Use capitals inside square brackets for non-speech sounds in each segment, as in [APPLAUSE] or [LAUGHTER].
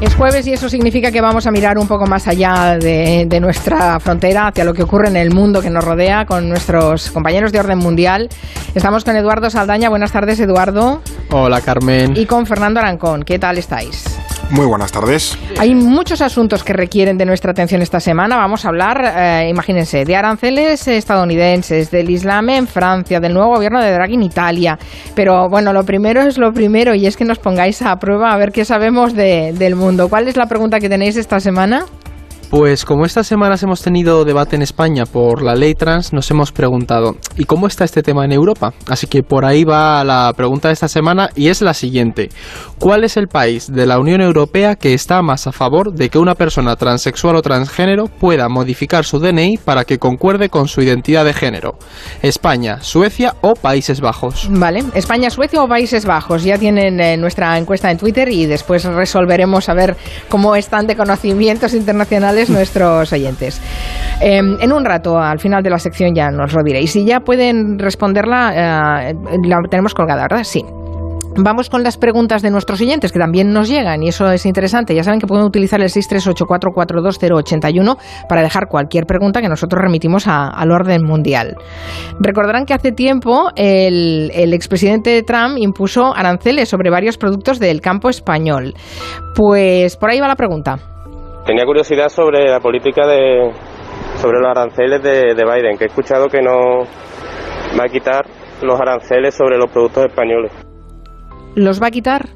Es jueves y eso significa que vamos a mirar un poco más allá de, de, nuestra frontera, hacia lo que ocurre en el mundo que nos rodea, con nuestros compañeros de orden mundial. Estamos con Eduardo Saldaña. Buenas tardes, Eduardo. Hola, Carmen. Y con Fernando Arancón. ¿Qué tal estáis? Muy buenas tardes. Hay muchos asuntos que requieren de nuestra atención esta semana. Vamos a hablar, eh, imagínense, de aranceles estadounidenses, del Islam en Francia, del nuevo gobierno de Draghi en Italia. Pero bueno, lo primero es lo primero y es que nos pongáis a prueba a ver qué sabemos de, del mundo. ¿Cuál es la pregunta que tenéis esta semana? Pues como estas semanas hemos tenido debate en España por la ley trans, nos hemos preguntado, ¿y cómo está este tema en Europa? Así que por ahí va la pregunta de esta semana y es la siguiente. ¿Cuál es el país de la Unión Europea que está más a favor de que una persona transexual o transgénero pueda modificar su DNI para que concuerde con su identidad de género? ¿España, Suecia o Países Bajos? Vale, España, Suecia o Países Bajos. Ya tienen eh, nuestra encuesta en Twitter y después resolveremos a ver cómo están de conocimientos internacionales nuestros oyentes. Eh, en un rato, al final de la sección, ya nos lo diréis. Si ya pueden responderla, eh, la tenemos colgada, ¿verdad? Sí. Vamos con las preguntas de nuestros oyentes que también nos llegan y eso es interesante. Ya saben que pueden utilizar el 638442081 para dejar cualquier pregunta que nosotros remitimos a, al orden mundial. Recordarán que hace tiempo el, el expresidente Trump impuso aranceles sobre varios productos del campo español. Pues por ahí va la pregunta. Tenía curiosidad sobre la política de sobre los aranceles de, de Biden, que he escuchado que no va a quitar los aranceles sobre los productos españoles. ¿Los va a quitar?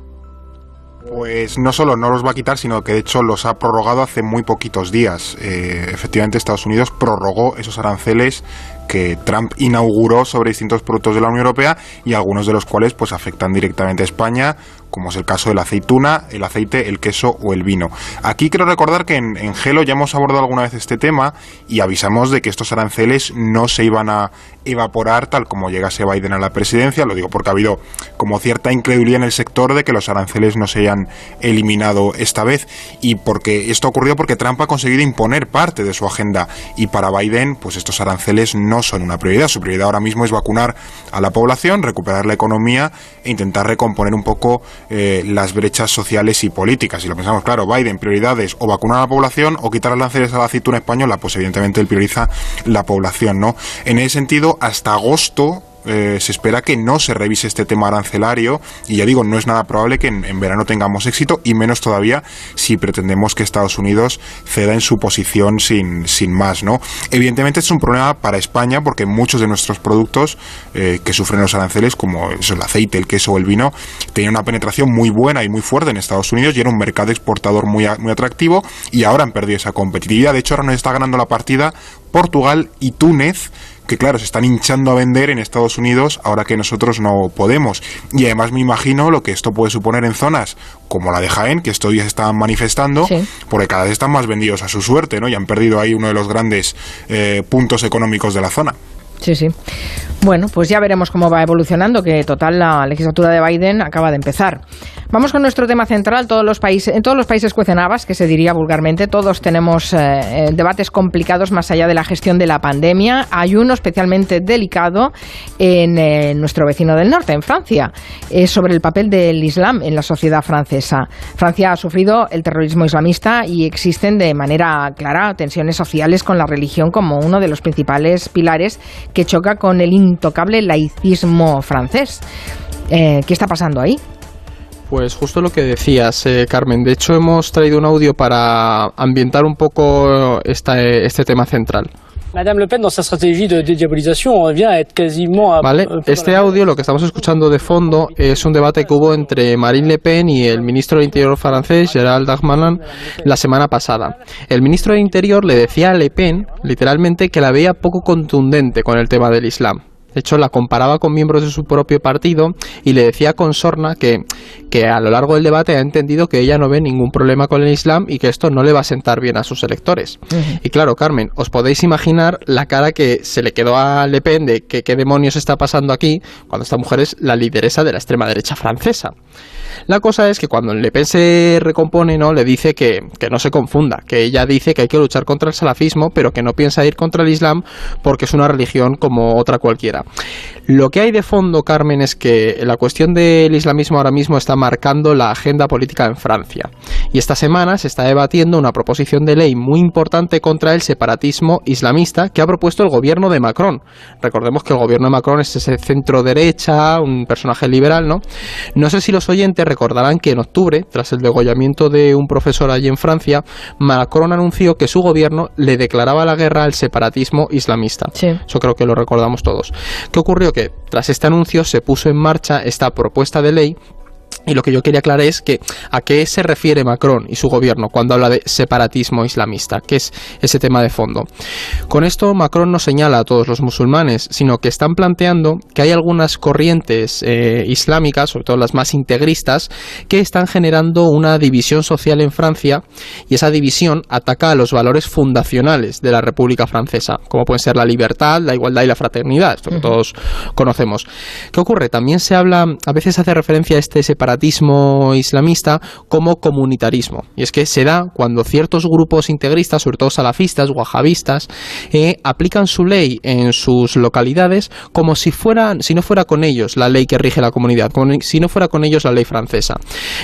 Pues no solo no los va a quitar, sino que de hecho los ha prorrogado hace muy poquitos días. Eh, efectivamente, Estados Unidos prorrogó esos aranceles que Trump inauguró sobre distintos productos de la Unión Europea y algunos de los cuales pues afectan directamente a España, como es el caso de la aceituna, el aceite, el queso o el vino. Aquí quiero recordar que en, en Gelo ya hemos abordado alguna vez este tema y avisamos de que estos aranceles no se iban a evaporar tal como llegase Biden a la presidencia. Lo digo porque ha habido como cierta incredulidad en el sector de que los aranceles no se hayan eliminado esta vez y porque esto ocurrió porque Trump ha conseguido imponer parte de su agenda y para Biden pues estos aranceles no son una prioridad. Su prioridad ahora mismo es vacunar a la población, recuperar la economía e intentar recomponer un poco eh, las brechas sociales y políticas. Si lo pensamos, claro, Biden prioridades o vacunar a la población o quitar aranceles a la aceituna española, pues evidentemente él prioriza la población, ¿no? En ese sentido, hasta agosto eh, se espera que no se revise este tema arancelario y ya digo, no es nada probable que en, verano tengamos éxito y menos todavía si pretendemos que Estados Unidos ceda en su posición sin, sin más, ¿no? Evidentemente es un problema para España porque muchos de nuestros productos eh, que sufren los aranceles, como el aceite, el queso o el vino, tenían una penetración muy buena y muy fuerte en Estados Unidos y era un mercado exportador muy, muy atractivo y ahora han perdido esa competitividad. De hecho, ahora nos está ganando la partida Portugal y Túnez que claro, se están hinchando a vender en Estados Unidos ahora que nosotros no podemos. Y además me imagino lo que esto puede suponer en zonas como la de Jaén, que estos días están manifestando, sí. porque cada vez están más vendidos a su suerte, ¿no? Y han perdido ahí uno de los grandes eh, puntos económicos de la zona. Sí, sí. Bueno, pues ya veremos cómo va evolucionando, que total la legislatura de Biden acaba de empezar. Vamos con nuestro tema central. Todos los países, en todos los países cuecen habas, que se diría vulgarmente. Todos tenemos eh, debates complicados más allá de la gestión de la pandemia. Hay uno especialmente delicado en eh, nuestro vecino del norte, en Francia, es sobre el papel del Islam en la sociedad francesa. Francia ha sufrido el terrorismo islamista y existen de manera clara tensiones sociales con la religión como uno de los principales pilares que choca con el intocable laicismo francés. Eh, ¿Qué está pasando ahí? Pues justo lo que decías, eh, Carmen. De hecho, hemos traído un audio para ambientar un poco esta, este tema central. Madame Le Pen, dans sa stratégie de dédiabolisation, vient a être quasiment... A... Vale, este audio, lo que estamos escuchando de fondo, es un debate que hubo entre Marine Le Pen y el ministro del Interior francés, Gérald Darmanin, la semana pasada. El ministro del Interior le decía a Le Pen, literalmente, que la veía poco contundente con el tema del Islam. De hecho, la comparaba con miembros de su propio partido y le decía con sorna que, que a lo largo del debate ha entendido que ella no ve ningún problema con el Islam y que esto no le va a sentar bien a sus electores. Uh -huh. Y claro, Carmen, os podéis imaginar la cara que se le quedó a Le Pen de que qué demonios está pasando aquí cuando esta mujer es la lideresa de la extrema derecha francesa. La cosa es que cuando Le Pen se recompone, ¿no? Le dice que, que, no se confunda, que ella dice que hay que luchar contra el salafismo, pero que no piensa ir contra el Islam porque es una religión como otra cualquiera. Yeah. Lo que hay de fondo, Carmen, es que la cuestión del islamismo ahora mismo está marcando la agenda política en Francia. Y esta semana se está debatiendo una proposición de ley muy importante contra el separatismo islamista que ha propuesto el gobierno de Macron. Recordemos que el gobierno de Macron es ese centro derecha, un personaje liberal, ¿no? No sé si los oyentes recordarán que en octubre, tras el degollamiento de un profesor allí en Francia, Macron anunció que su gobierno le declaraba la guerra al separatismo islamista. Sí. Eso creo que lo recordamos todos. ¿Qué ocurrió? Que tras este anuncio se puso en marcha esta propuesta de ley y lo que yo quería aclarar es que a qué se refiere Macron y su gobierno cuando habla de separatismo islamista, que es ese tema de fondo. Con esto Macron no señala a todos los musulmanes, sino que están planteando que hay algunas corrientes eh, islámicas, sobre todo las más integristas, que están generando una división social en Francia y esa división ataca a los valores fundacionales de la República Francesa, como pueden ser la libertad, la igualdad y la fraternidad, esto que todos conocemos. ¿Qué ocurre? También se habla, a veces hace referencia a este separatismo islamista como comunitarismo. Y es que se da cuando ciertos grupos integristas, sobre todo salafistas, wahabistas, eh, aplican su ley en sus localidades como si fueran, si no fuera con ellos la ley que rige la comunidad, como si no fuera con ellos la ley francesa.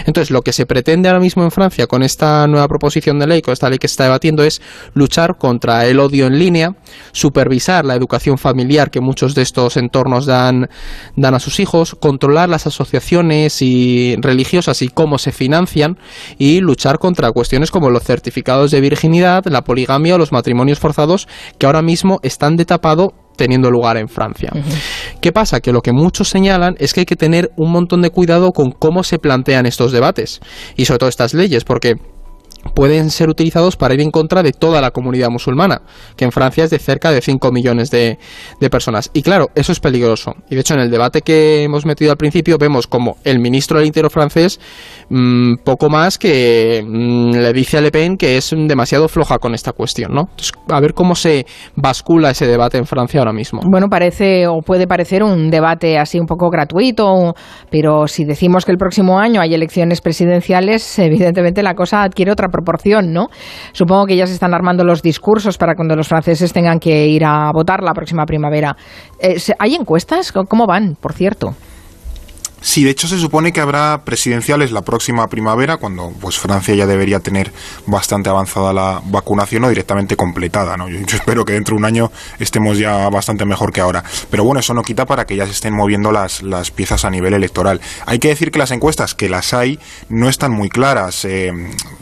Entonces, lo que se pretende ahora mismo en Francia con esta nueva proposición de ley, con esta ley que se está debatiendo, es luchar contra el odio en línea, supervisar la educación familiar que muchos de estos entornos dan, dan a sus hijos, controlar las asociaciones y religiosas y cómo se financian y luchar contra cuestiones como los certificados de virginidad, la poligamia o los matrimonios forzados que ahora mismo están de tapado teniendo lugar en Francia. ¿Qué pasa? Que lo que muchos señalan es que hay que tener un montón de cuidado con cómo se plantean estos debates y sobre todo estas leyes, porque pueden ser utilizados para ir en contra de toda la comunidad musulmana, que en Francia es de cerca de 5 millones de, personas. Y claro, eso es peligroso. Y de hecho, en el debate que hemos metido al principio, vemos como el ministro del Interior francés, mmm, poco más que mmm, le dice a Le Pen que es demasiado floja con esta cuestión, ¿no? Entonces, a ver cómo se bascula ese debate en Francia ahora mismo. Bueno, parece o puede parecer un debate así un poco gratuito, pero si decimos que el próximo año hay elecciones presidenciales, [LAUGHS] evidentemente la cosa adquiere otra proporción, ¿no? Supongo que ya se están armando los discursos para cuando los franceses tengan que ir a votar la próxima primavera. Eh, ¿Hay encuestas? ¿Cómo van, por cierto? Sí, de hecho se supone que habrá presidenciales la próxima primavera, cuando pues Francia ya debería tener bastante avanzada la vacunación o directamente completada. ¿no? Yo, espero que dentro de un año estemos ya bastante mejor que ahora. Pero bueno, eso no quita para que ya se estén moviendo las, las piezas a nivel electoral. Hay que decir que las encuestas, que las hay, no están muy claras. Eh,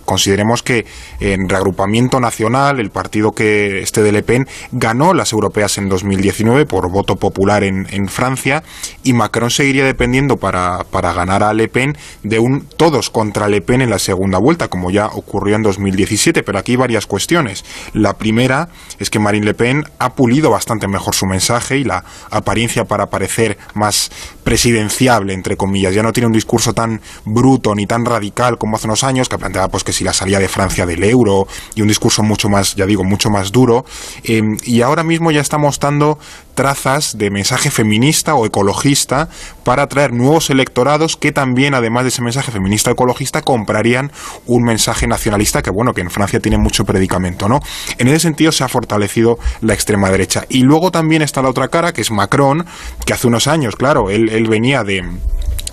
consideremos que en reagrupamiento nacional, el partido que este de Le Pen ganó las europeas en 2019 por voto popular en, en Francia y Macron seguiría dependiendo para, para, ganar a Le Pen de un todos contra Le Pen en la segunda vuelta, como ya ocurrió en 2017. Pero aquí hay varias cuestiones. La primera es que Marine Le Pen ha pulido bastante mejor su mensaje y la apariencia para parecer más presidenciable, entre comillas. Ya no tiene un discurso tan bruto ni tan radical como hace unos años, que planteaba pues que si la salida de Francia del euro y un discurso mucho más, ya digo, mucho más duro. Eh, y ahora mismo ya está mostrando trazas de mensaje feminista o ecologista para atraer nuevos electorados que también, además de ese mensaje feminista ecologista, comprarían un mensaje nacionalista que, bueno, que en Francia tiene mucho predicamento, ¿no? En ese sentido se ha fortalecido la extrema derecha. Y luego también está la otra cara, que es Macron, que hace unos años, claro, él, él venía de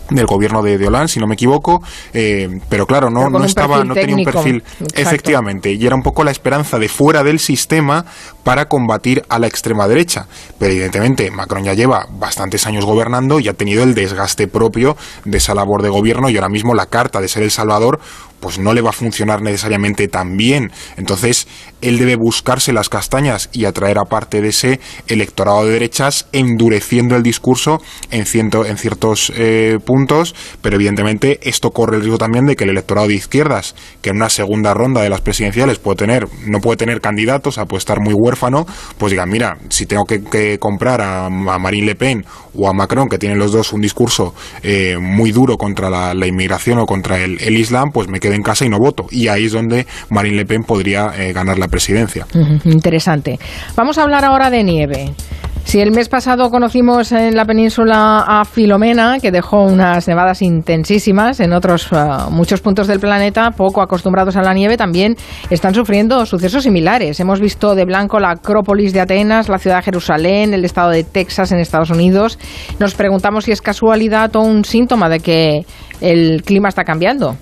del gobierno de, de Hollande, si no me equivoco, eh, pero claro, no, no estaba, no tenía un perfil Exacto. efectivamente, y era un poco la esperanza de fuera del sistema para combatir a la extrema derecha. Pero evidentemente Macron ya lleva bastantes años gobernando y ha tenido el desgaste propio de esa labor de gobierno y ahora mismo la carta de ser el Salvador pues no le va a funcionar necesariamente tan bien. Entonces, él debe buscarse las castañas y atraer a parte de ese electorado de derechas, endureciendo el discurso en, ciento, en ciertos eh, puntos, pero evidentemente esto corre el riesgo también de que el electorado de izquierdas, que en una segunda ronda de las presidenciales puede tener, no puede tener candidatos, a puede estar muy pues digan, mira, si tengo que, que comprar a, a, Marine Le Pen o a Macron, que tienen los dos un discurso eh, muy duro contra la, inmigración o contra el, el Islam, pues me quedo en casa y no voto. Y ahí es donde Marine Le Pen podría eh, ganar la presidencia. Interesante. Vamos a hablar ahora de nieve. Si el mes pasado conocimos en la península a Filomena, que dejó unas nevadas intensísimas en otros uh, muchos puntos del planeta, poco acostumbrados a la nieve, también están sufriendo sucesos similares. Hemos visto de blanco la Acrópolis de Atenas, la ciudad de Jerusalén, el estado de Texas en Estados Unidos. Nos preguntamos si es casualidad o un síntoma de que el clima está cambiando.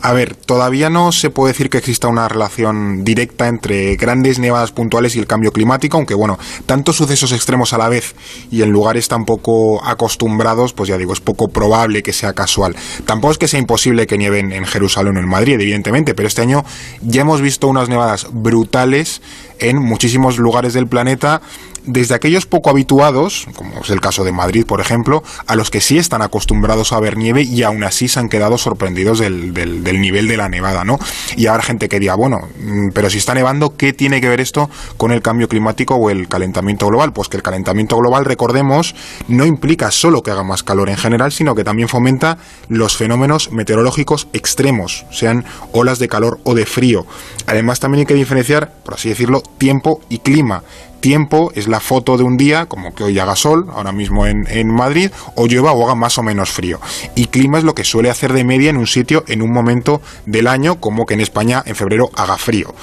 A ver, todavía no se puede decir que exista una relación directa entre grandes nevadas puntuales y el cambio climático, aunque bueno, tantos sucesos extremos a la vez y en lugares tan poco acostumbrados, pues ya digo, es poco probable que sea casual. Tampoco es que sea imposible que nieve en Jerusalén o en Madrid, evidentemente, pero este año ya hemos visto unas nevadas brutales en muchísimos lugares del planeta desde aquellos poco habituados, como es el caso de Madrid, por ejemplo, a los que sí están acostumbrados a ver nieve y aún así se han quedado sorprendidos del, del, nivel de la nevada, ¿no? Y habrá gente que diga, bueno, mm, pero si está nevando, ¿qué tiene que ver esto con el cambio climático o el calentamiento global? Pues que el calentamiento global, recordemos, no implica solo que haga más calor en general, sino que también fomenta los fenómenos meteorológicos extremos, sean olas de calor o de frío. Además, también hay que diferenciar, por así decirlo, tiempo y clima tiempo es la foto de un día, como que hoy haga sol, ahora mismo en, Madrid, o llueva o haga más o menos frío. Y clima es lo que suele hacer de media en un sitio en un momento del año, como que en España en febrero haga frío.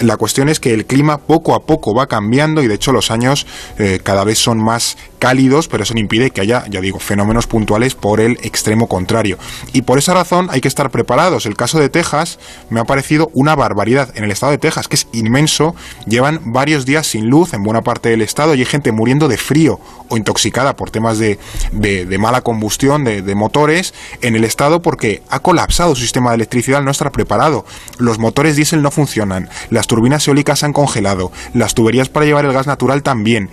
La cuestión es que el clima poco a poco va cambiando y de hecho los años eh, cada vez son más cálidos, pero eso no impide que haya, ya digo, fenómenos puntuales por el extremo contrario. Y por esa razón hay que estar preparados. El caso de Texas me ha parecido una barbaridad. En el estado de Texas, que es inmenso, llevan varios días sin luz en buena parte del estado y hay gente muriendo de frío o intoxicada por temas de, de, mala combustión de, de, motores en el estado porque ha colapsado su sistema de electricidad no estar preparado. Los motores diésel no funcionan, las turbinas eólicas han congelado, las tuberías para llevar el gas natural también.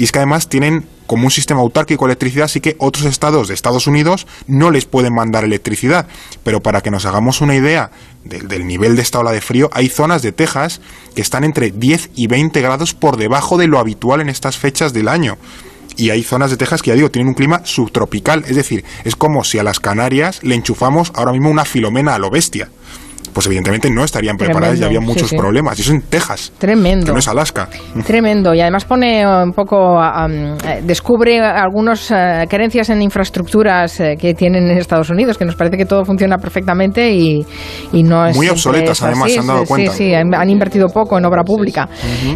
Y es que además tienen como un sistema autárquico de electricidad, así que otros estados de Estados Unidos no les pueden mandar electricidad. Pero para que nos hagamos una idea del, del nivel de esta ola de frío, hay zonas de Texas que están entre 10 y 20 grados por debajo de lo habitual en estas fechas del año. Y hay zonas de Texas que ya digo tienen un clima subtropical, es decir, es como si a las Canarias le enchufamos ahora mismo una filomena a lo bestia pues evidentemente no estarían preparadas y había muchos problemas. Y eso en Texas. Tremendo. Que no es Alaska. [LAUGHS] Tremendo. Y además pone un poco, eh, descubre algunas uh, carencias en infraestructuras uh, que tienen en Estados Unidos, que nos parece que todo funciona perfectamente y, y no es. Muy obsoletas, además, se han dado cuenta. Sí, sí, han invertido poco en obra pública.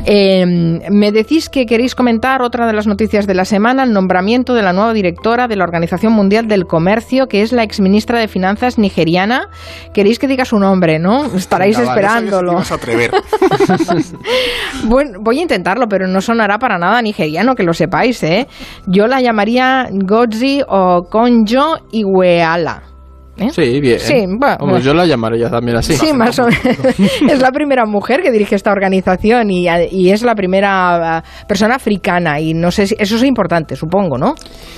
Eh, me decís que queréis comentar otra de las noticias de la semana, el nombramiento de la nueva directora de la Organización Mundial del Comercio, que es la exministra de Finanzas nigeriana. ¿Queréis que diga su nombre? ¿No? Estaréis Venga, esperándolo. Vale, a atrever. [LAUGHS] bueno, voy a intentarlo, pero no sonará para nada nigeriano, que lo sepáis, ¿eh? Yo la llamaría Godzi o Konjo Iweala. ¿Eh? Sí, bien. Sí, bueno, Como yo la llamaría también así. Sí, más o menos. [LAUGHS] es la primera mujer que dirige esta organización y, y, es la primera uh, persona africana y no sé si eso es importante, supongo, ¿no?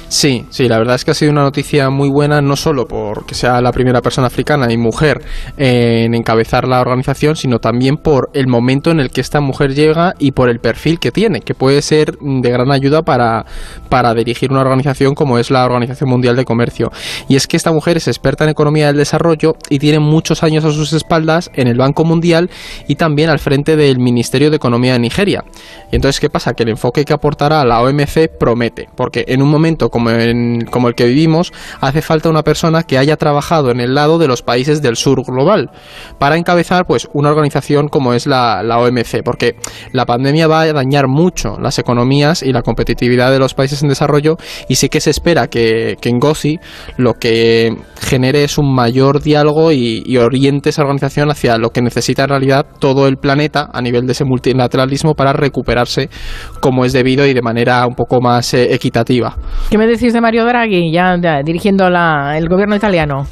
Sí, sí, la verdad es que ha sido una noticia muy buena, no solo porque sea la primera persona africana y mujer en encabezar la organización, sino también por el momento en el que esta mujer llega y por el perfil que tiene, que puede ser de gran ayuda para, para dirigir una organización como es la Organización Mundial de Comercio. Y es que esta mujer es experta en economía del desarrollo y tiene muchos años a sus espaldas en el Banco Mundial y también al frente del Ministerio de Economía de Nigeria. Y entonces, ¿qué pasa? Que el enfoque que aportará a la OMC promete, porque en un momento como, el que vivimos, hace falta una persona que haya trabajado en el lado de los países del sur global para encabezar pues una organización como es la, OMC, porque la pandemia va a dañar mucho las economías y la competitividad de los países en desarrollo y sí que se espera que, en GOSI lo que genere es un mayor diálogo y, y, oriente esa organización hacia lo que necesita en realidad todo el planeta a nivel de ese multilateralismo para recuperarse como es debido y de manera un poco más eh, equitativa. ¿Qué me decís de Mario Draghi ya, ya dirigiendo la, el gobierno italiano?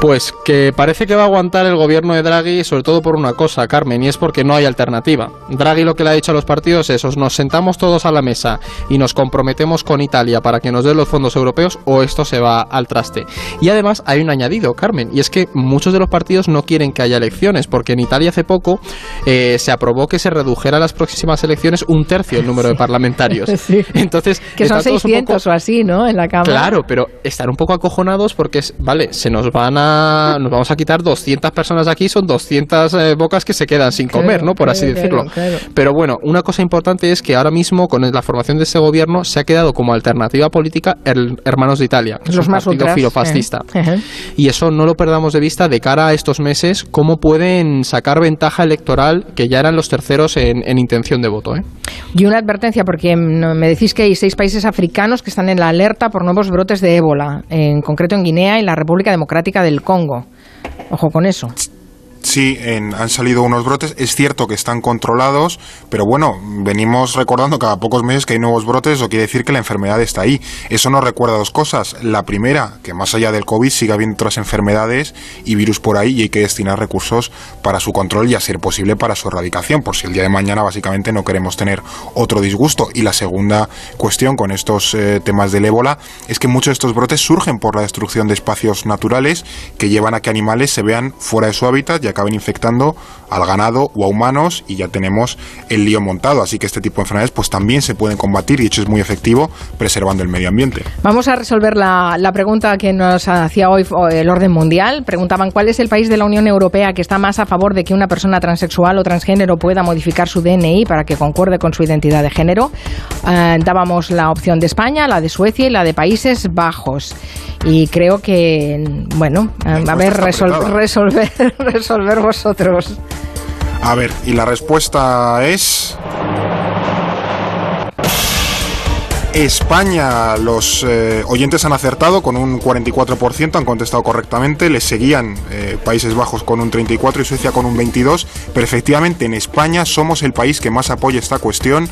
Pues que parece que va a aguantar el gobierno de Draghi sobre todo por una cosa, Carmen, y es porque no hay alternativa. Draghi lo que le ha dicho a los partidos es, os nos sentamos todos a la mesa y nos comprometemos con Italia para que nos den los fondos europeos o esto se va al traste. Y además hay un añadido, Carmen, y es que muchos de los partidos no quieren que haya elecciones, porque en Italia hace poco eh, se aprobó que se redujera a las próximas elecciones un tercio el número de [LAUGHS] parlamentarios. [LAUGHS] sí. Entonces, que son 600 poco... o así, ¿no? En la Cámara. Claro, pero están un poco acojonados porque, es, vale, se nos va van a, nos vamos a quitar 200 personas aquí, son 200 eh, bocas que se quedan sin comer, ¿no? Por así decirlo. claro. Pero bueno, una cosa importante es que ahora mismo con la formación de este gobierno se ha quedado como alternativa política el Hermanos de Italia, que es Los un más partido filofascista. eh. Y eso no lo perdamos de vista de cara a estos meses, cómo pueden sacar ventaja electoral que ya eran los terceros en, en intención de voto. ¿eh? Y una advertencia, porque mm, me decís que hay seis países africanos que están en la alerta por nuevos brotes de ébola, en concreto en Guinea y la República Democrática del Congo. Ojo con eso. Sí, en- han salido unos brotes. Es cierto que están controlados, pero bueno, venimos recordando cada pocos meses que hay nuevos brotes, eso quiere decir que la enfermedad está ahí. Eso nos recuerda dos cosas. La primera, que más allá del COVID sigue habiendo otras enfermedades y virus por ahí y hay que destinar recursos para su control y a ser posible para su erradicación, por si el día de mañana básicamente no queremos tener otro disgusto. Y la segunda cuestión con estos eh, temas del ébola es que muchos de estos brotes surgen por la destrucción de espacios naturales que llevan a que animales se vean fuera de su hábitat y acaben infectando al ganado o a humanos y ya tenemos el lío montado. Así que este tipo de enfermedades pues también se pueden combatir y de hecho es muy efectivo preservando el medio ambiente. Vamos a resolver la, pregunta que nos hacía hoy o, el orden mundial. Preguntaban cuál es el país de la Unión Europea que está más a favor de que una persona transexual o transgénero pueda modificar su DNI para que concuerde con su identidad de género. Eh, dábamos la opción de España, la de Suecia y la de Países Bajos. Y creo que, bueno, eh, a ver, resol- resolver, [LAUGHS] resolver vosotros. A ver, y la respuesta es... España, los eh, oyentes han acertado con un 44%, han contestado correctamente, les seguían eh, Países Bajos con un 34% y Suecia con un 22%, pero efectivamente en España somos el país que más apoya esta cuestión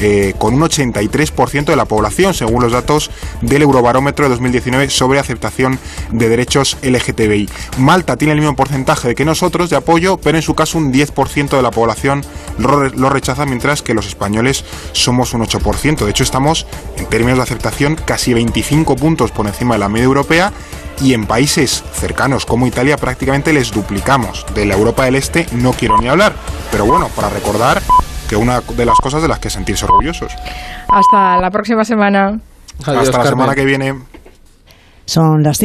eh, con un 83% de la población, según los datos del Eurobarómetro de 2019 sobre aceptación de derechos LGTBI. Malta tiene el mismo porcentaje que nosotros de apoyo, pero en su caso un 10% de la población lo, lo rechaza, mientras que los españoles somos un 8%. De hecho, estamos en términos de aceptación casi 25 puntos por encima de la media europea y en países cercanos como Italia prácticamente les duplicamos. De la Europa del Este no quiero ni hablar, pero bueno, para recordar que una de las cosas de las que sentirse orgullosos. Hasta la próxima semana. Adiós, Hasta la Carmen. semana que viene. Son las